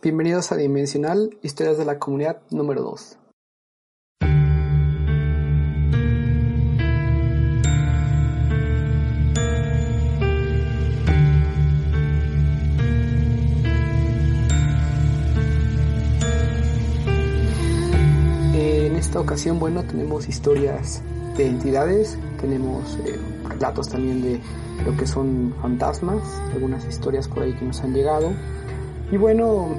Bienvenidos a Dimensional, Historias de la Comunidad número 2. En esta ocasión, bueno, tenemos historias de entidades, tenemos eh, relatos también de lo que son fantasmas, algunas historias por ahí que nos han llegado y bueno,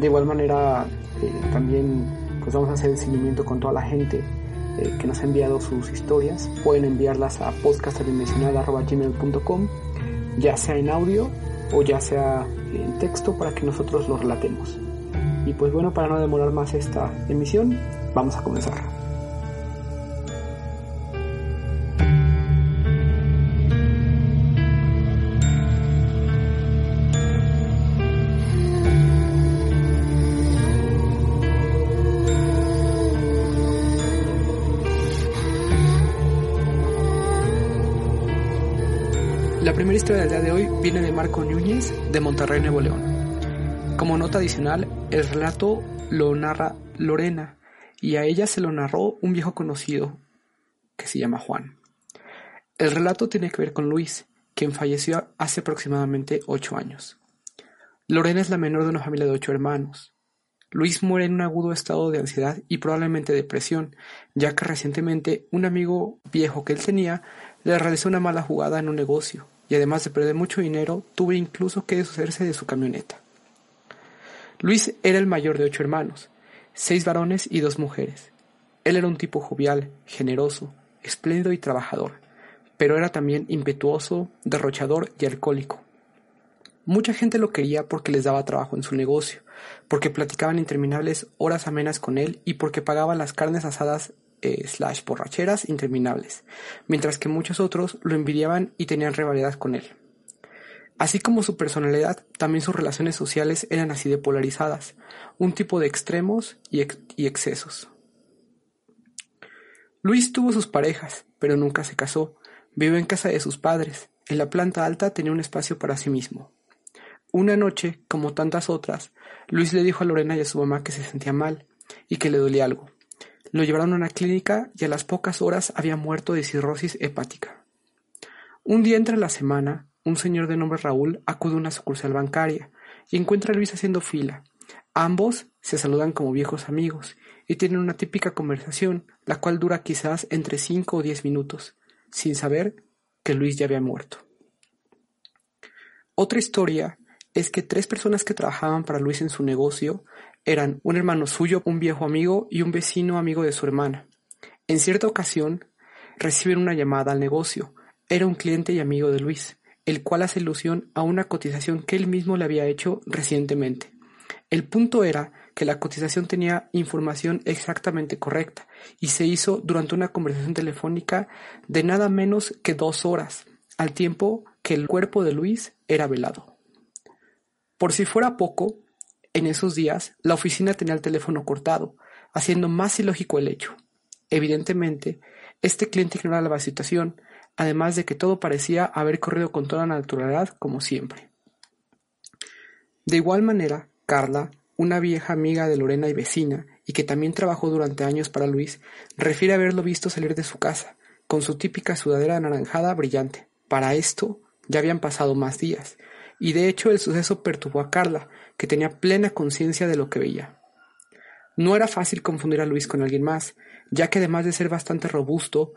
de igual manera eh, también pues vamos a hacer el seguimiento con toda la gente eh, que nos ha enviado sus historias. Pueden enviarlas a podcastadimensional.com, ya sea en audio o ya sea en texto para que nosotros lo relatemos. Y pues bueno, para no demorar más esta emisión, vamos a comenzar. Historia del día de hoy viene de Marco Núñez de Monterrey, Nuevo León. Como nota adicional, el relato lo narra Lorena y a ella se lo narró un viejo conocido que se llama Juan. El relato tiene que ver con Luis, quien falleció hace aproximadamente ocho años. Lorena es la menor de una familia de ocho hermanos. Luis muere en un agudo estado de ansiedad y probablemente depresión, ya que recientemente un amigo viejo que él tenía le realizó una mala jugada en un negocio y además de perder mucho dinero, tuvo incluso que deshacerse de su camioneta. Luis era el mayor de ocho hermanos, seis varones y dos mujeres. Él era un tipo jovial, generoso, espléndido y trabajador, pero era también impetuoso, derrochador y alcohólico. Mucha gente lo quería porque les daba trabajo en su negocio, porque platicaban interminables horas amenas con él y porque pagaba las carnes asadas eh, interminables, mientras que muchos otros lo envidiaban y tenían rivalidad con él. Así como su personalidad, también sus relaciones sociales eran así de polarizadas, un tipo de extremos y excesos. Luis tuvo sus parejas, pero nunca se casó. Vivió en casa de sus padres. En la planta alta tenía un espacio para sí mismo. Una noche, como tantas otras, Luis le dijo a Lorena y a su mamá que se sentía mal y que le dolía algo. Lo llevaron a una clínica y a las pocas horas había muerto de cirrosis hepática. Un día entre la semana, un señor de nombre Raúl acude a una sucursal bancaria y encuentra a Luis haciendo fila. Ambos se saludan como viejos amigos y tienen una típica conversación, la cual dura quizás entre cinco o diez minutos, sin saber que Luis ya había muerto. Otra historia es que tres personas que trabajaban para Luis en su negocio eran un hermano suyo, un viejo amigo y un vecino amigo de su hermana. En cierta ocasión, reciben una llamada al negocio. Era un cliente y amigo de Luis, el cual hace ilusión a una cotización que él mismo le había hecho recientemente. El punto era que la cotización tenía información exactamente correcta y se hizo durante una conversación telefónica de nada menos que dos horas, al tiempo que el cuerpo de Luis era velado. Por si fuera poco, en esos días, la oficina tenía el teléfono cortado, haciendo más ilógico el hecho. Evidentemente, este cliente ignoraba la situación, además de que todo parecía haber corrido con toda naturalidad como siempre. De igual manera, Carla, una vieja amiga de Lorena y vecina, y que también trabajó durante años para Luis, refiere haberlo visto salir de su casa, con su típica sudadera anaranjada brillante. Para esto, ya habían pasado más días, y de hecho el suceso perturbó a Carla, que tenía plena conciencia de lo que veía. No era fácil confundir a Luis con alguien más, ya que además de ser bastante robusto,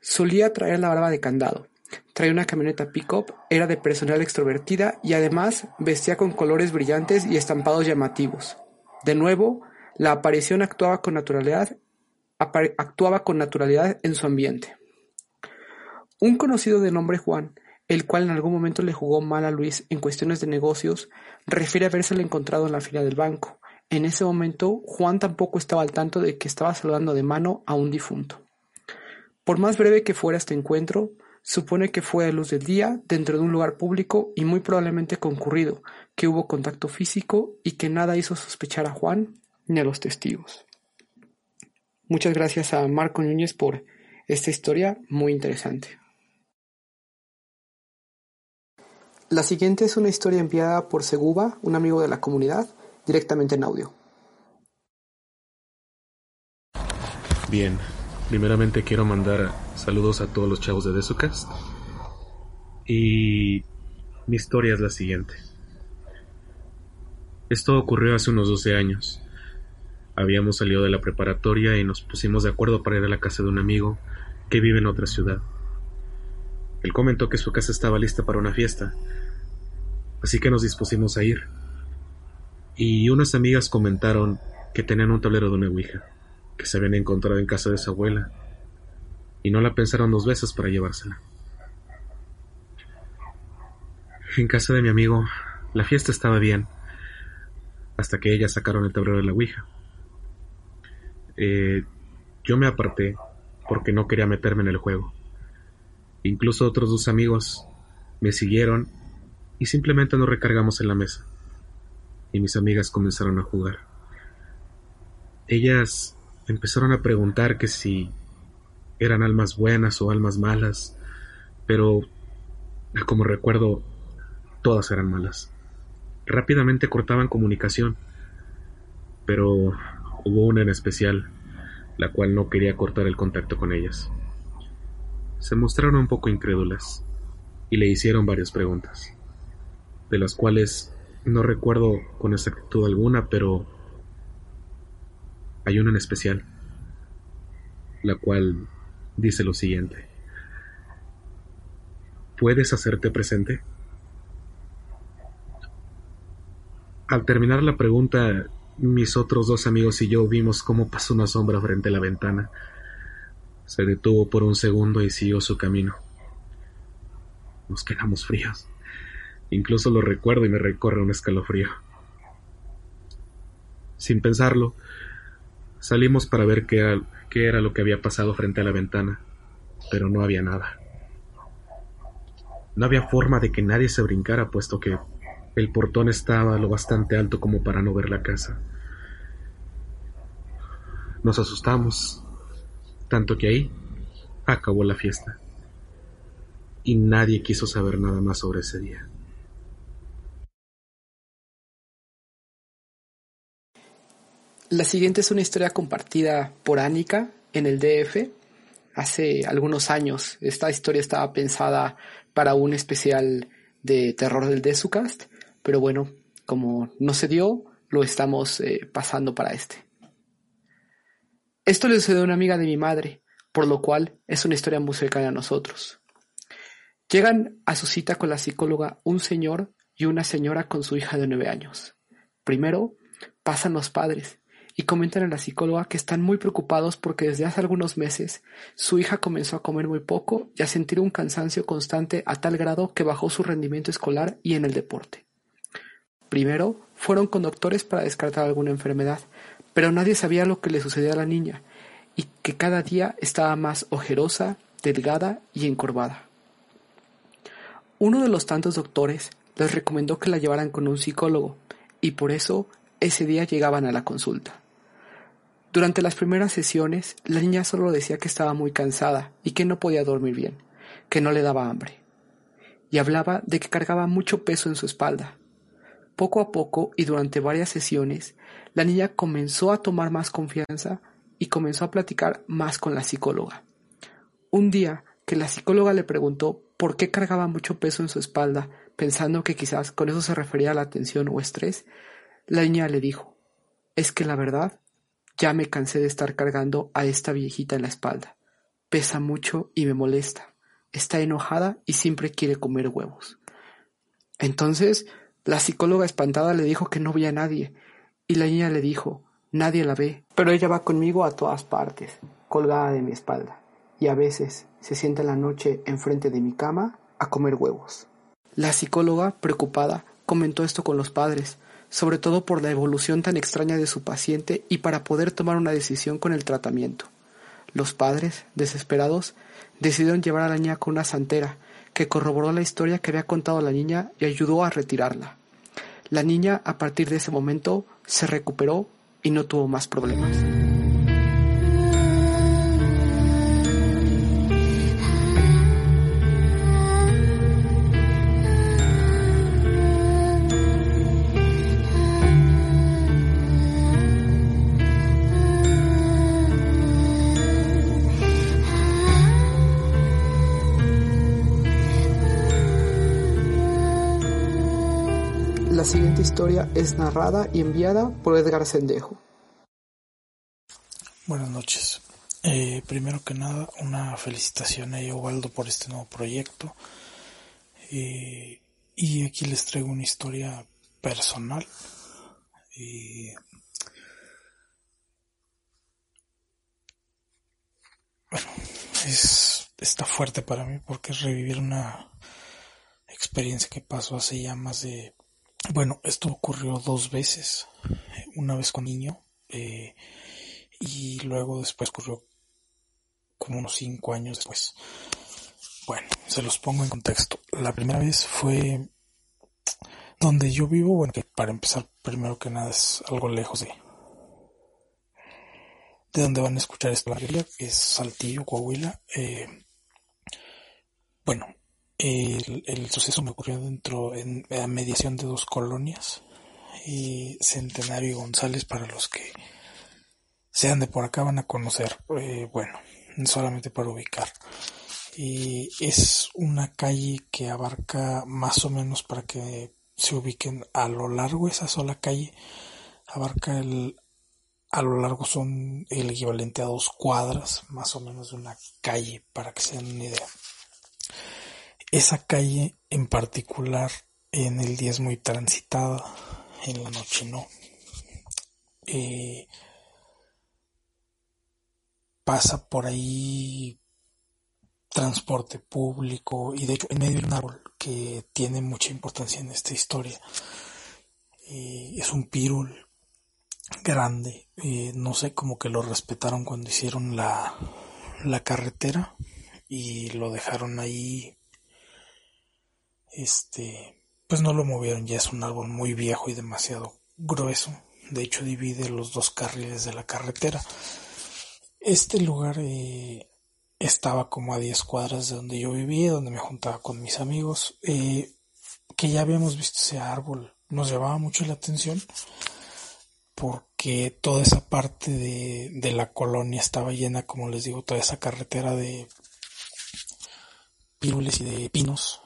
solía traer la barba de candado. Traía una camioneta pick-up, era de personal extrovertida y además vestía con colores brillantes y estampados llamativos. De nuevo, la aparición actuaba con naturalidad, actuaba con naturalidad en su ambiente. Un conocido de nombre Juan el cual en algún momento le jugó mal a Luis en cuestiones de negocios, refiere habérsele encontrado en la fila del banco. En ese momento, Juan tampoco estaba al tanto de que estaba saludando de mano a un difunto. Por más breve que fuera este encuentro, supone que fue a luz del día, dentro de un lugar público y muy probablemente concurrido, que hubo contacto físico y que nada hizo sospechar a Juan ni a los testigos. Muchas gracias a Marco Núñez por esta historia muy interesante. La siguiente es una historia enviada por Seguba, un amigo de la comunidad, directamente en audio. Bien, primeramente quiero mandar saludos a todos los chavos de Desucast. Y mi historia es la siguiente. Esto ocurrió hace unos 12 años. Habíamos salido de la preparatoria y nos pusimos de acuerdo para ir a la casa de un amigo que vive en otra ciudad. Él comentó que su casa estaba lista para una fiesta, así que nos dispusimos a ir. Y unas amigas comentaron que tenían un tablero de una ouija, que se habían encontrado en casa de su abuela, y no la pensaron dos veces para llevársela. En casa de mi amigo, la fiesta estaba bien, hasta que ellas sacaron el tablero de la ouija. Eh, yo me aparté porque no quería meterme en el juego. Incluso otros dos amigos me siguieron y simplemente nos recargamos en la mesa. Y mis amigas comenzaron a jugar. Ellas empezaron a preguntar que si eran almas buenas o almas malas, pero como recuerdo, todas eran malas. Rápidamente cortaban comunicación, pero hubo una en especial, la cual no quería cortar el contacto con ellas se mostraron un poco incrédulas y le hicieron varias preguntas, de las cuales no recuerdo con exactitud alguna, pero hay una en especial, la cual dice lo siguiente. ¿Puedes hacerte presente? Al terminar la pregunta, mis otros dos amigos y yo vimos cómo pasó una sombra frente a la ventana se detuvo por un segundo y siguió su camino. Nos quedamos fríos. Incluso lo recuerdo y me recorre un escalofrío. Sin pensarlo, salimos para ver qué era, lo que había pasado frente a la ventana, pero no había nada. No había forma de que nadie se brincara, puesto que el portón estaba lo bastante alto como para no ver la casa. Nos asustamos tanto que ahí acabó la fiesta. Y nadie quiso saber nada más sobre ese día. La siguiente es una historia compartida por Annika en el DF hace algunos años. Esta historia estaba pensada para un especial de terror del Desucast, pero bueno, como no se dio, lo estamos eh, pasando para este. Esto le sucedió a una amiga de mi madre, por lo cual es una historia muy cercana a nosotros. Llegan a su cita con la psicóloga un señor y una señora con su hija de nueve años. Primero, pasan los padres y comentan a la psicóloga que están muy preocupados porque desde hace algunos meses su hija comenzó a comer muy poco y a sentir un cansancio constante a tal grado que bajó su rendimiento escolar y en el deporte. Primero, fueron con doctores para descartar alguna enfermedad, pero nadie sabía lo que le sucedía a la niña, y que cada día estaba más ojerosa, delgada y encorvada. Uno de los tantos doctores les recomendó que la llevaran con un psicólogo, y por eso ese día llegaban a la consulta. Durante las primeras sesiones, la niña solo decía que estaba muy cansada y que no podía dormir bien, que no le daba hambre. Y hablaba de que cargaba mucho peso en su espalda. Poco a poco y durante varias sesiones, la niña comenzó a tomar más confianza y comenzó a platicar más con la psicóloga. Un día que la psicóloga le preguntó por qué cargaba mucho peso en su espalda, pensando que quizás con eso se refería a la tensión o estrés, la niña le dijo, es que la verdad, ya me cansé de estar cargando a esta viejita en la espalda. Pesa mucho y me molesta. Está enojada y siempre quiere comer huevos. Entonces, la psicóloga espantada le dijo que no veía a nadie y la niña le dijo, nadie la ve, pero ella va conmigo a todas partes, colgada de mi espalda, y a veces se sienta en la noche enfrente de mi cama a comer huevos. La psicóloga, preocupada, comentó esto con los padres, sobre todo por la evolución tan extraña de su paciente y para poder tomar una decisión con el tratamiento. Los padres, desesperados, decidieron llevar a la niña con una santera, que corroboró la historia que había contado la niña y ayudó a retirarla. La niña, a partir de ese momento, se recuperó y no tuvo más problemas. Historia es narrada y enviada por Edgar Sendejo. Buenas noches. Eh, primero que nada, una felicitación a Eovaldo por este nuevo proyecto. Eh, y aquí les traigo una historia personal. Eh, bueno, es, está fuerte para mí porque es revivir una experiencia que pasó hace ya más de bueno, esto ocurrió dos veces. Una vez con niño eh, y luego después ocurrió como unos cinco años después. Bueno, se los pongo en contexto. La primera vez fue donde yo vivo, bueno, que para empezar, primero que nada es algo lejos de de donde van a escuchar esta que es Saltillo, Coahuila. Eh, bueno, el, suceso me ocurrió dentro, en la mediación de dos colonias, y Centenario y González, para los que sean de por acá van a conocer, eh, bueno, solamente para ubicar. Y es una calle que abarca más o menos para que se ubiquen a lo largo esa sola calle abarca el a lo largo son el equivalente a dos cuadras más o menos de una calle para que se den una idea esa calle en particular en el día es muy transitada, en la noche no. Eh, pasa por ahí transporte público y de hecho en medio de un árbol que tiene mucha importancia en esta historia. Eh, es un pirul grande, eh, no sé, como que lo respetaron cuando hicieron la, la carretera y lo dejaron ahí este, pues no lo movieron, ya es un árbol muy viejo y demasiado grueso. De hecho, divide los dos carriles de la carretera. Este lugar eh, estaba como a 10 cuadras de donde yo vivía, donde me juntaba con mis amigos, eh, que ya habíamos visto ese árbol. Nos llamaba mucho la atención porque toda esa parte de, de la colonia estaba llena, como les digo, toda esa carretera de pirules y de pinos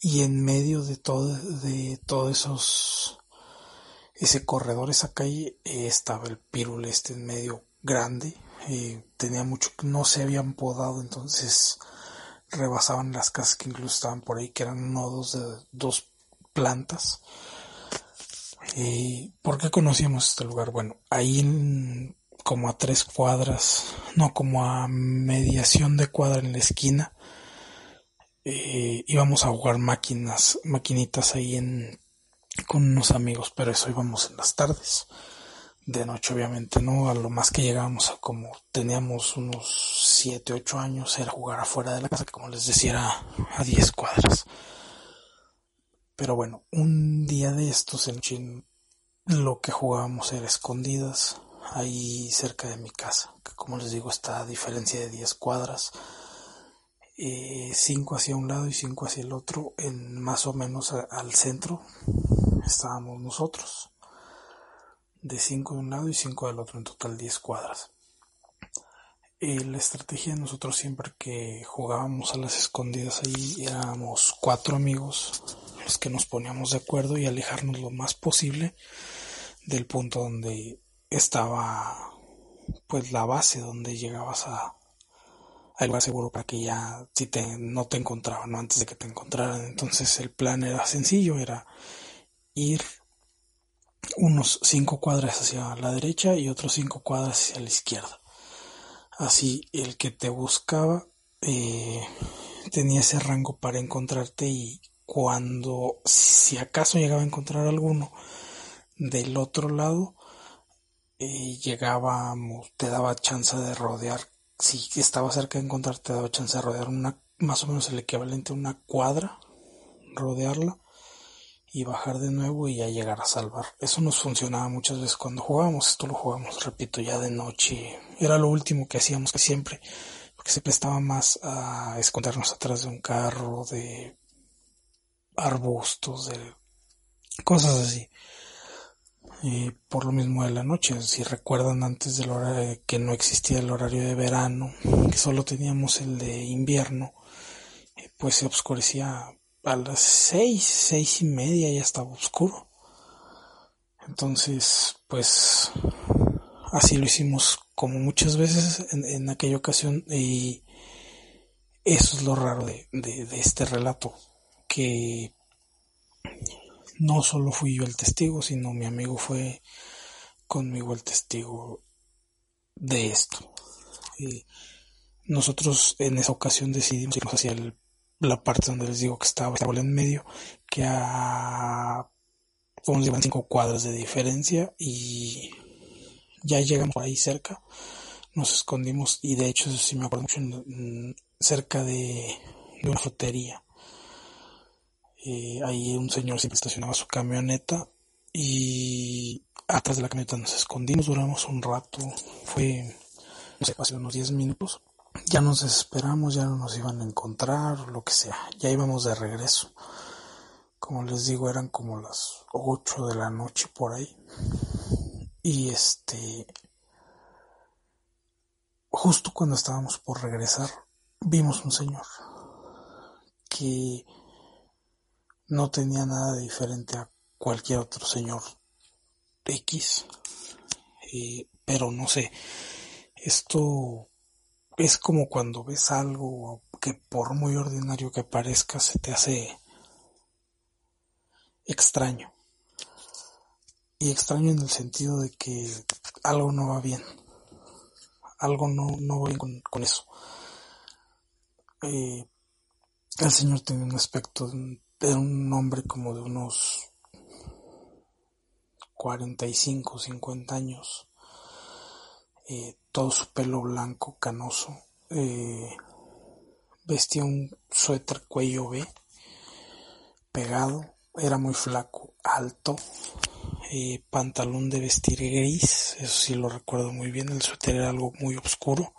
y en medio de todo, de todos esos, ese corredor, esa calle, eh, estaba el pirul este en medio grande, eh, tenía mucho, no se habían podado, entonces rebasaban las casas que incluso estaban por ahí, que eran nodos de dos plantas. Eh, ¿Por qué conocíamos este lugar? Bueno, ahí como a tres cuadras, no, como a mediación de cuadra en la esquina, eh, íbamos a jugar máquinas, maquinitas ahí en, con unos amigos, pero eso íbamos en las tardes. De noche obviamente no, a lo más que llegábamos a como teníamos unos 7, 8 años era jugar afuera de la casa, como les decía era a 10 cuadras. Pero bueno, un día de estos en Chin lo que jugábamos era escondidas ahí cerca de mi casa, que como les digo está a diferencia de 10 cuadras eh, cinco hacia un lado y cinco hacia el otro, en más o menos al centro estábamos nosotros, de cinco de un lado y cinco del otro, en total 10 cuadras. Eh, la estrategia de nosotros siempre que jugábamos a las escondidas ahí éramos cuatro amigos los que nos poníamos de acuerdo y alejarnos lo más posible del punto donde estaba pues la base donde llegabas a, al lugar seguro para que ya si te, no te encontraban, ¿no? antes de que te encontraran. Entonces el plan era sencillo, era ir unos cinco cuadras hacia la derecha y otros cinco cuadras hacia la izquierda. Así el que te buscaba, eh, tenía ese rango para encontrarte y cuando si acaso llegaba a encontrar alguno del otro lado eh, llegábamos te daba chance de rodear si estaba cerca de encontrarte te daba chance de rodear una más o menos el equivalente a una cuadra rodearla y bajar de nuevo y ya llegar a salvar. Eso nos funcionaba muchas veces cuando jugábamos, esto lo jugábamos, repito, ya de noche. Era lo último que hacíamos que siempre, porque se prestaba más a escondernos atrás de un carro, de arbustos, de cosas así. Y por lo mismo de la noche, si recuerdan antes del horario que no existía el horario de verano, que solo teníamos el de invierno, eh, pues se oscurecía a las seis, seis y media ya estaba oscuro. Entonces, pues así lo hicimos como muchas veces en, aquella ocasión y eso es lo raro de, de, este relato, que no solo fui yo el testigo, sino mi amigo fue conmigo el testigo de esto. Y nosotros en esa ocasión decidimos irnos hacia el la parte donde les digo que estaba el en medio, que a como llevan cinco cuadras de diferencia y ya llegamos por ahí cerca, nos escondimos y de hecho si me acuerdo mucho cerca de, una frutería. Eh, ahí un señor siempre estacionaba su camioneta y atrás de la camioneta nos escondimos, duramos un rato, fue, no sé, hace unos 10 minutos ya nos desesperamos, ya no nos iban a encontrar, lo que sea, ya íbamos de regreso. Como les digo, eran como las 8 de la noche por ahí. Y este, justo cuando estábamos por regresar, vimos un señor que no tenía nada de diferente a cualquier otro señor X. Eh, pero no sé, esto es como cuando ves algo que por muy ordinario que parezca se te hace extraño. Y extraño en el sentido de que algo no va bien. Algo no, no va bien con, eso. Eh, el señor tenía un aspecto un, hombre como de unos 45, 50 años. Eh, todo su pelo blanco, canoso. Eh, vestía un suéter cuello B, pegado, era muy flaco, alto, eh, pantalón de vestir gris, eso sí lo recuerdo muy bien, el suéter era algo muy oscuro.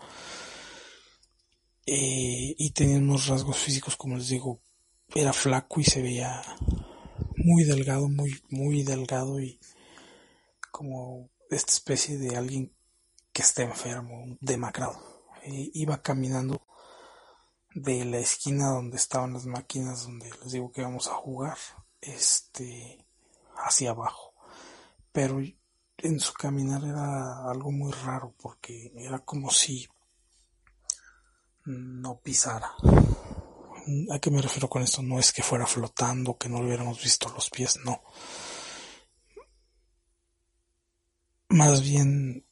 Y tenía unos rasgos físicos, como les digo, era flaco y se veía muy delgado, muy, muy delgado y como esta especie de alguien que está enfermo, demacrado. E iba caminando de la esquina donde estaban las máquinas donde les digo que íbamos a jugar, este, hacia abajo. Pero en su caminar era algo muy raro porque era como si no pisara. ¿A qué me refiero con esto? No es que fuera flotando, que no le hubiéramos visto los pies, no. Más bien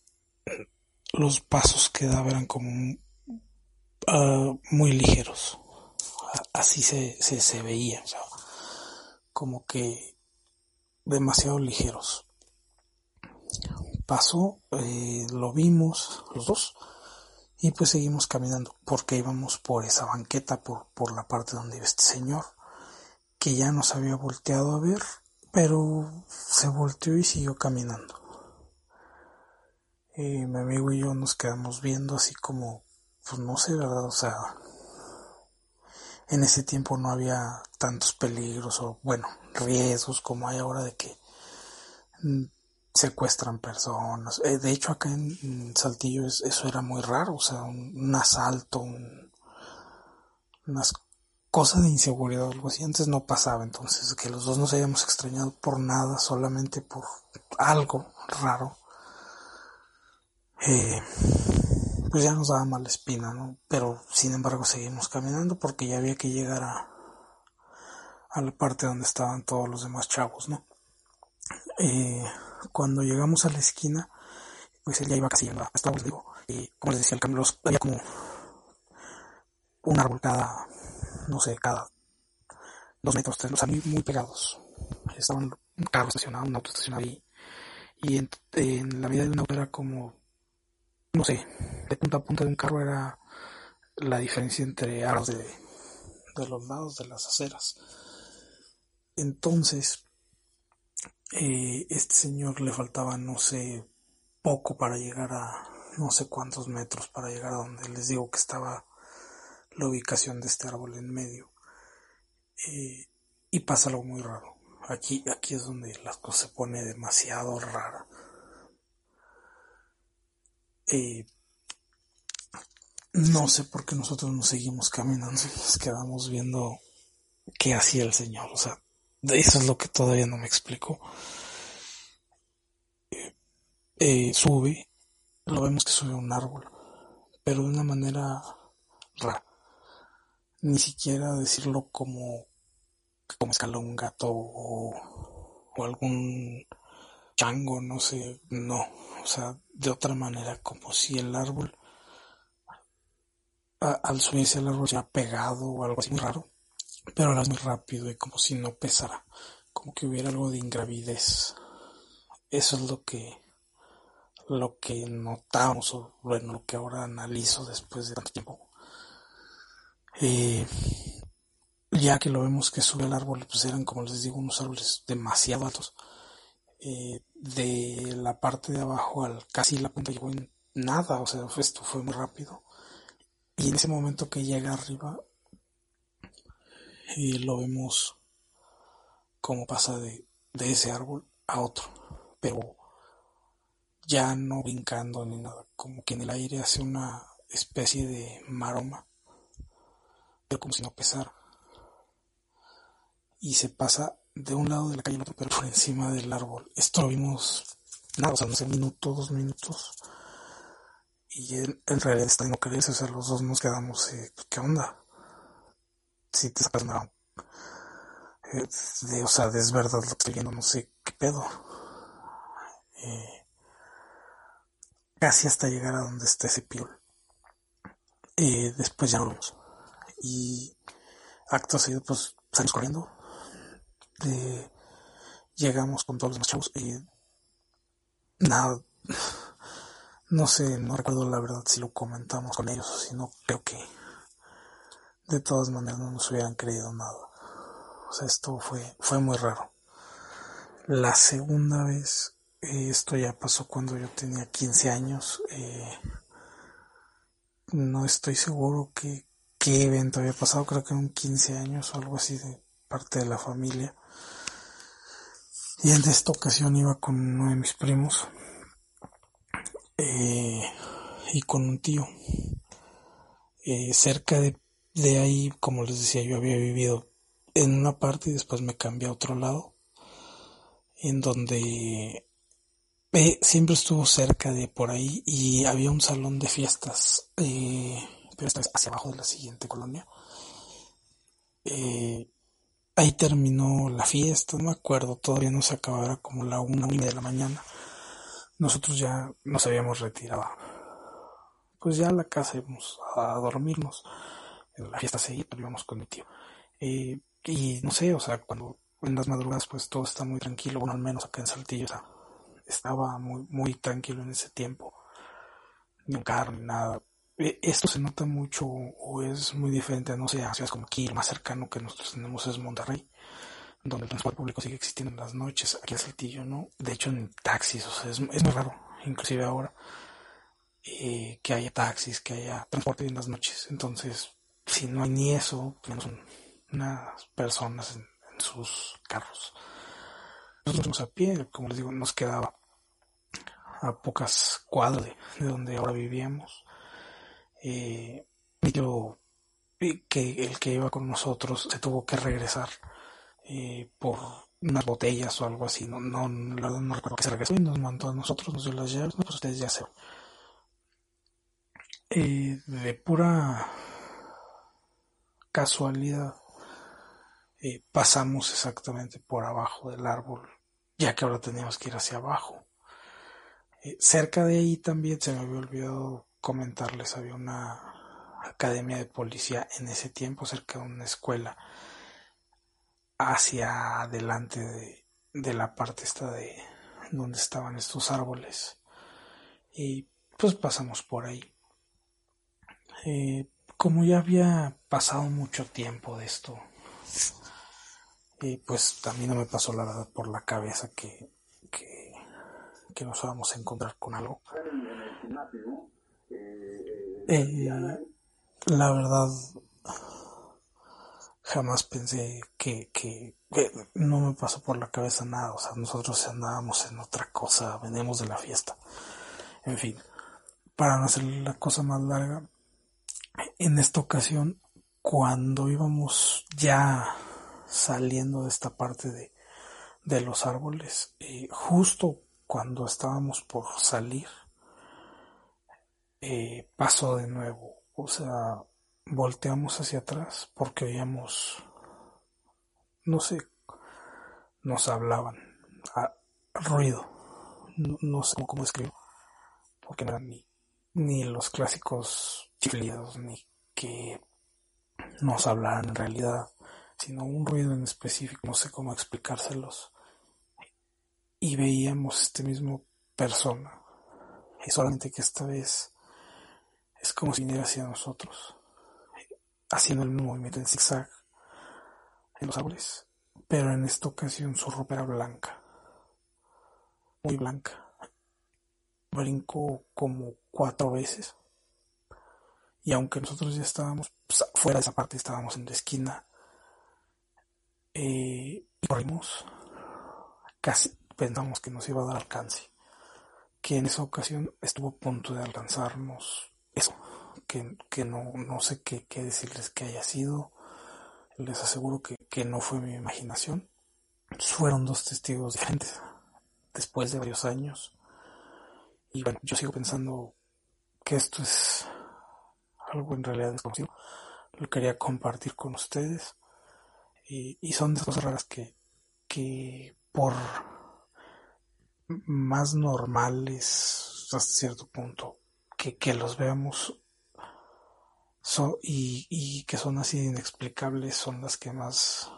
los pasos que daba eran como ah, muy ligeros. Así se, se, veía, como que demasiado ligeros. Pasó, eh, lo vimos los dos y pues seguimos caminando porque íbamos por esa banqueta, por, por la parte donde iba este señor, que ya nos había volteado a ver, pero se volteó y siguió caminando. Y mi amigo y yo nos quedamos viendo así como, pues no sé, ¿verdad? O sea, en ese tiempo no había tantos peligros o, bueno, riesgos como hay ahora de que secuestran personas. Eh, de hecho, acá en, Saltillo eso era muy raro, o sea, un, asalto, unas cosas de inseguridad o algo así. Antes no pasaba, entonces que los dos nos hayamos extrañado por nada, solamente por algo raro eh, pues ya nos daba mala espina, ¿no? Pero sin embargo seguimos caminando porque ya había que llegar a, a la parte donde estaban todos los demás chavos, ¿no? Eh, cuando llegamos a la esquina, pues él ya iba casi a digo, y como les decía, el cambio había como un árbol cada no sé, cada dos metros, tres, o sea, muy, pegados. Estaban un carro estacionado, un auto estacionado ahí. Y en, en la vida de un auto era como, no sé, de punta a punta de un carro era la diferencia entre aros de, de los lados de las aceras. Entonces, eh, este señor le faltaba, no sé, poco para llegar a no sé cuántos metros para llegar a donde les digo que estaba la ubicación de este árbol en medio. Eh, y pasa algo muy raro. Aquí, aquí es donde la cosa se pone demasiado rara. Eh, no sé por qué nosotros nos seguimos caminando y nos quedamos viendo qué hacía el Señor. O sea, eso es lo que todavía no me explico. Eh, sube, lo vemos que sube a un árbol, pero de una manera rara. Ni siquiera decirlo como, como escaló un gato o, o algún chango, no sé, no. O sea, de otra manera, como si el árbol al subirse al árbol ha pegado o algo así muy raro, pero es muy rápido y como si no pesara, como que hubiera algo de ingravidez. Eso es lo que lo que notamos o bueno lo que ahora analizo después de tanto tiempo. Eh, ya que lo vemos que sube al árbol, pues eran como les digo unos árboles demasiado altos. Eh, de la parte de abajo al casi la punta llegó en nada, o sea, esto fue muy rápido. Y en ese momento que llega arriba, y lo vemos como pasa de, de ese árbol a otro, pero ya no brincando ni nada, como que en el aire hace una especie de maroma, pero como si no pesara. Y se pasa de un lado de la calle al otro, pero por encima del árbol. Esto lo vimos, nada, o sea, no sé, minuto, dos minutos y él en realidad está no creerse, o sea, los dos nos quedamos, eh, ¿qué onda? Si te sacas una... Eh, de, o sea, es verdad lo que estoy viendo, no sé qué pedo. Eh, casi hasta llegar a donde está ese piol. Eh, después ya volvemos. Y acto seguido, pues salimos corriendo. llegamos con todos los demás chavos y nada no sé, no recuerdo la verdad si lo comentamos con ellos o si no, creo que de todas maneras no nos hubieran creído nada. O sea, esto fue, fue muy raro. La segunda vez, eh, esto ya pasó cuando yo tenía 15 años. Eh, no estoy seguro que, qué evento había pasado, creo que un 15 años o algo así de parte de la familia. Y en esta ocasión iba con uno de mis primos eh, y con un tío. Eh, cerca de, de, ahí, como les decía, yo había vivido en una parte y después me cambié a otro lado, en donde eh, siempre estuvo cerca de por ahí y había un salón de fiestas, pero esta hacia abajo de la siguiente colonia. ahí terminó la fiesta, no me acuerdo, todavía no se acababa, era como la una, una de la mañana nosotros ya nos habíamos retirado. Pues ya a la casa íbamos a dormirnos. La fiesta seguía, pero íbamos con mi tío. Eh, y no sé, o sea, cuando en las madrugadas pues todo está muy tranquilo, bueno, al menos acá en Saltillo, o sea, estaba muy, muy tranquilo en ese tiempo. Ni un carro, ni nada. Eh, esto se nota mucho o es muy diferente, no sé, a ciudades como aquí, lo más cercano que nosotros tenemos es Monterrey donde el transporte público sigue existiendo en las noches, aquí en Saltillo, ¿no? De hecho, en taxis, o sea, es, es muy raro, inclusive ahora, eh, que haya taxis, que haya transporte en las noches. Entonces, si no hay ni eso, tenemos unas personas en, sus carros. Nosotros a pie, como les digo, nos quedaba a pocas cuadras de, donde ahora vivíamos. Eh, yo, que el que iba con nosotros se tuvo que regresar eh, por unas botellas o algo así. No, no, no, no recuerdo que se regresó y nos mandó a nosotros, nos dio las llaves. Pues ustedes ya se eh, de pura casualidad eh, pasamos exactamente por abajo del árbol, ya que ahora teníamos que ir hacia abajo. cerca de ahí también se me había olvidado comentarles, había una academia de policía en ese tiempo, cerca de una escuela, hacia adelante de, de la parte esta de donde estaban estos árboles. Y pues pasamos por ahí. Eh, como ya había pasado mucho tiempo de esto, y pues también no me pasó la verdad por la cabeza que, que, que nos íbamos a encontrar con algo. Eh, la verdad, jamás pensé que, que, no me pasó por la cabeza nada. O sea, nosotros andábamos en otra cosa, veníamos de la fiesta. En fin, para no hacer la cosa más larga, en esta ocasión, cuando íbamos ya saliendo de esta parte de, de los árboles, eh, justo cuando estábamos por salir, eh, pasó de nuevo. O sea, volteamos hacia atrás porque oíamos, no sé, nos hablaban, a, ruido, no, sé cómo escribo, porque no eran ni, ni los clásicos chiflidos, ni que nos hablaran en realidad, sino un ruido en específico, no sé cómo explicárselos. Y veíamos este mismo persona, y solamente que esta vez es como si viniera hacia nosotros haciendo el movimiento en zigzag en los árboles, pero en esta ocasión su ropa era blanca, muy blanca. Brincó como cuatro veces. Y aunque nosotros ya estábamos pues, fuera de esa parte, estábamos en la esquina, eh, y corrimos, casi pensamos que nos iba a dar alcance, que en esa ocasión estuvo a punto de alcanzarnos eso que, no, no sé qué, decirles que haya sido. Les aseguro que, que no fue mi imaginación. Fueron dos testigos diferentes después de varios años. Y bueno, yo sigo pensando que esto es algo en realidad desconocido. Lo quería compartir con ustedes. Y, y son de cosas raras que, que por más normales hasta cierto punto que, que los veamos y, que son así inexplicables son las que más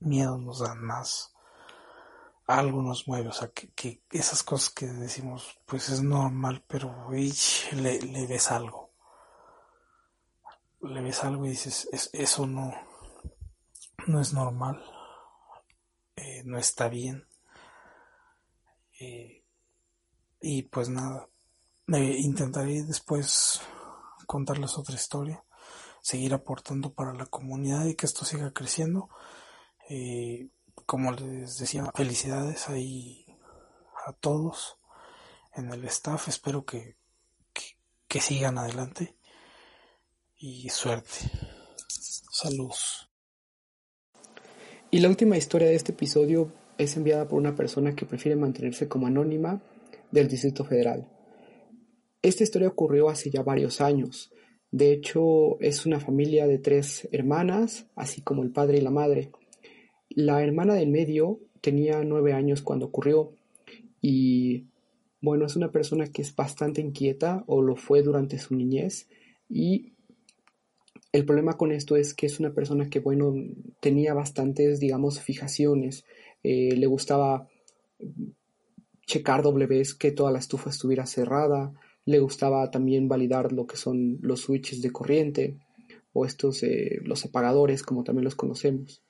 miedo nos dan, más algo nos mueve, o sea, que, esas cosas que decimos, pues es normal, pero le, le, ves algo. Le ves algo y dices, eso no, no es normal, eh, no está bien. Eh, y pues nada, intentaré después contarles otra historia, seguir aportando para la comunidad y que esto siga creciendo. Eh, como les decía, felicidades ahí a todos en el staff. Espero que, que, sigan adelante y suerte. Saludos. Y la última historia de este episodio es enviada por una persona que prefiere mantenerse como anónima del Distrito Federal. Esta historia ocurrió hace ya varios años. De hecho, es una familia de tres hermanas, así como el padre y la madre. La hermana del medio tenía nueve años cuando ocurrió y bueno, es una persona que es bastante inquieta o lo fue durante su niñez y el problema con esto es que es una persona que bueno, tenía bastantes, digamos, fijaciones, eh, le gustaba checar doble vez que toda la estufa estuviera cerrada, le gustaba también validar lo que son los switches de corriente o estos eh, los apagadores como también los conocemos.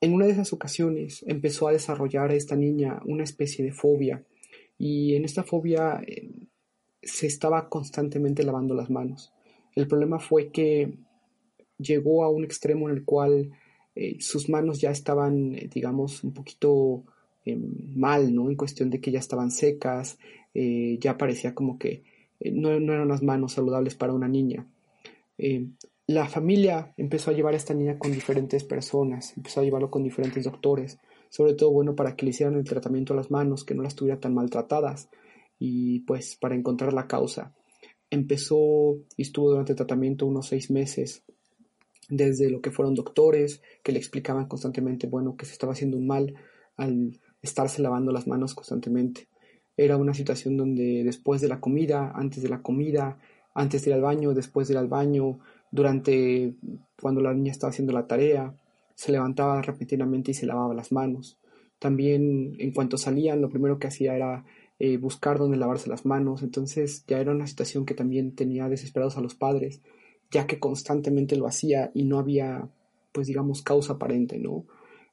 En una de esas ocasiones empezó a desarrollar esta niña una especie de fobia y en esta fobia eh, se estaba constantemente lavando las manos. El problema fue que llegó a un extremo en el cual eh, sus manos ya estaban, digamos, un poquito mal, ¿no? En cuestión de que ya estaban secas, eh, ya parecía como que eh, no, eran unas manos saludables para una niña. La familia empezó a llevar a esta niña con diferentes personas, empezó a llevarlo con diferentes doctores, sobre todo bueno para que le hicieran el tratamiento a las manos, que no las tuviera tan maltratadas y pues para encontrar la causa. Empezó y estuvo durante el tratamiento unos seis meses, desde lo que fueron doctores que le explicaban constantemente, bueno, que se estaba haciendo un mal al estarse lavando las manos constantemente. Era una situación donde después de la comida, antes de la comida, antes de ir al baño, después de ir al baño, durante cuando la niña estaba haciendo la tarea, se levantaba repentinamente y se lavaba las manos. También en cuanto salían, lo primero que hacía era eh, buscar dónde lavarse las manos. Entonces ya era una situación que también tenía desesperados a los padres, ya que constantemente lo hacía y no había, pues digamos, causa aparente, ¿no?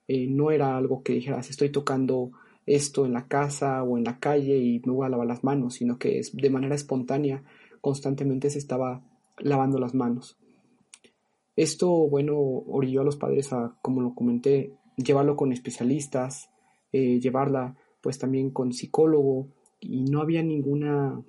Eh, no era algo que dijeras, estoy tocando esto en la casa o en la calle y me voy a lavar las manos, sino que de manera espontánea, constantemente se estaba lavando las manos. Esto, bueno, orilló a los padres a, como lo comenté, llevarlo con especialistas, eh, llevarla pues también con psicólogo y no había ninguna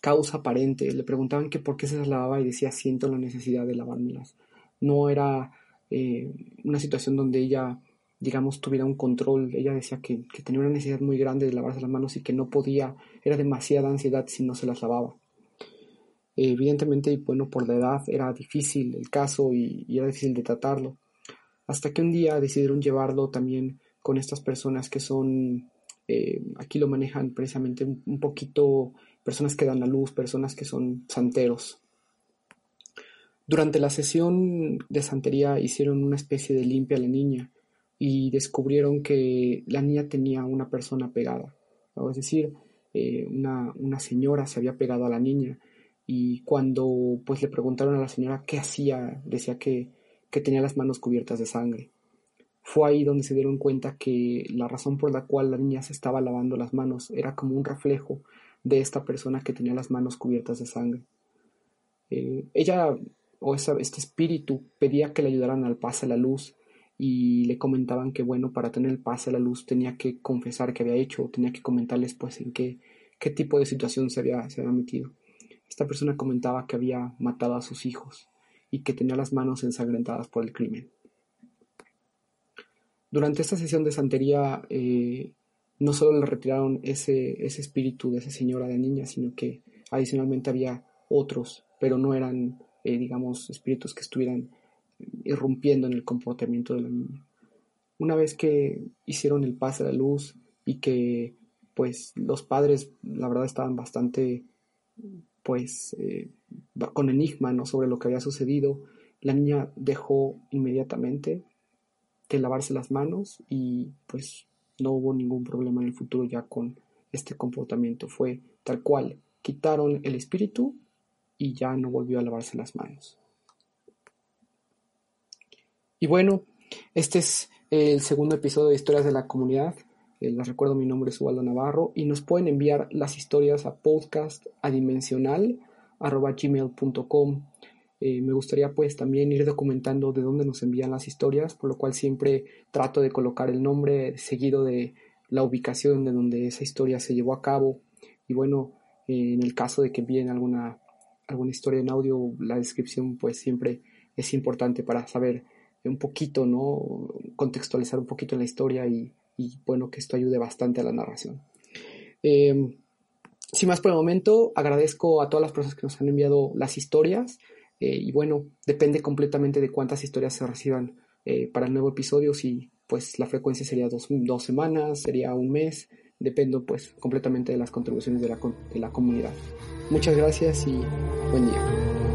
causa aparente. Le preguntaban que por qué se las lavaba y decía siento la necesidad de lavármelas. No era eh, una situación donde ella, digamos, tuviera un control. Ella decía que, que, tenía una necesidad muy grande de lavarse las manos y que no podía, era demasiada ansiedad si no se las lavaba. Evidentemente, bueno, por la edad era difícil el caso y, era difícil de tratarlo. Hasta que un día decidieron llevarlo también con estas personas que son, eh, aquí lo manejan precisamente un, poquito, personas que dan la luz, personas que son santeros. Durante la sesión de santería hicieron una especie de limpia a la niña y descubrieron que la niña tenía una persona pegada, es decir, eh, una, una señora se había pegado a la niña y cuando pues le preguntaron a la señora qué hacía, decía que, que tenía las manos cubiertas de sangre. Fue ahí donde se dieron cuenta que la razón por la cual la niña se estaba lavando las manos era como un reflejo de esta persona que tenía las manos cubiertas de sangre. Eh, ella o esa, este espíritu pedía que le ayudaran al pase a la luz y le comentaban que bueno, para tener el pase a la luz tenía que confesar que había hecho, tenía que comentarles pues en qué, qué tipo de situación se había, se había metido. Esta persona comentaba que había matado a sus hijos y que tenía las manos ensangrentadas por el crimen. Durante esta sesión de santería eh, no solo le retiraron ese, ese espíritu de esa señora de niña, sino que adicionalmente había otros, pero no eran, eh, digamos, espíritus que estuvieran irrumpiendo en el comportamiento de la niña. Una vez que hicieron el pase a la luz y que pues los padres la verdad estaban bastante pues eh, con enigma ¿no? sobre lo que había sucedido, la niña dejó inmediatamente de lavarse las manos y pues no hubo ningún problema en el futuro ya con este comportamiento. Fue tal cual, quitaron el espíritu y ya no volvió a lavarse las manos. Y bueno, este es el segundo episodio de Historias de la Comunidad. Eh, les recuerdo, mi nombre es Ubaldo Navarro y nos pueden enviar las historias a podcastadimensional.gmail.com. Eh, me gustaría pues también ir documentando de dónde nos envían las historias, por lo cual siempre trato de colocar el nombre seguido de la ubicación de donde esa historia se llevó a cabo. Y bueno, eh, en el caso de que envíen alguna, alguna historia en audio, la descripción pues siempre es importante para saber un poquito, ¿no? Contextualizar un poquito la historia y, y bueno, que esto ayude bastante a la narración. Em, sin más por el momento, agradezco a todas las personas que nos han enviado las historias eh, y bueno, depende completamente de cuántas historias se reciban eh, para el nuevo episodio, si pues la frecuencia sería dos, dos, semanas, sería un mes, dependo pues completamente de las contribuciones de la, de la comunidad. Muchas gracias y buen día.